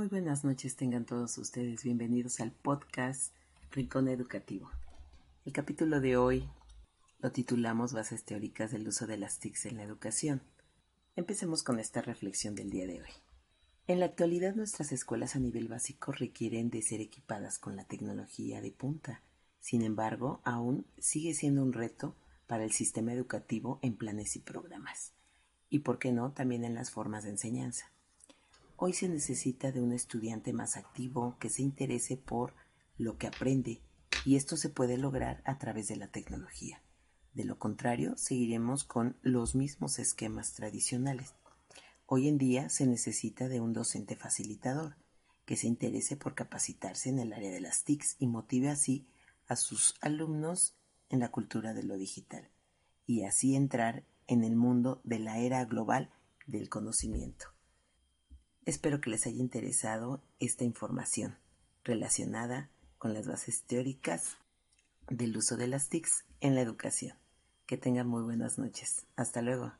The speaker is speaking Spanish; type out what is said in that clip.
Muy buenas noches tengan todos ustedes. Bienvenidos al podcast Rincón Educativo. El capítulo de hoy lo titulamos Bases teóricas del uso de las TICs en la educación. Empecemos con esta reflexión del día de hoy. En la actualidad nuestras escuelas a nivel básico requieren de ser equipadas con la tecnología de punta. Sin embargo, aún sigue siendo un reto para el sistema educativo en planes y programas. Y por qué no, también en las formas de enseñanza. Hoy se necesita de un estudiante más activo que se interese por lo que aprende y esto se puede lograr a través de la tecnología. De lo contrario, seguiremos con los mismos esquemas tradicionales. Hoy en día se necesita de un docente facilitador que se interese por capacitarse en el área de las TICs y motive así a sus alumnos en la cultura de lo digital y así entrar en el mundo de la era global del conocimiento. Espero que les haya interesado esta información relacionada con las bases teóricas del uso de las TICs en la educación. Que tengan muy buenas noches. Hasta luego.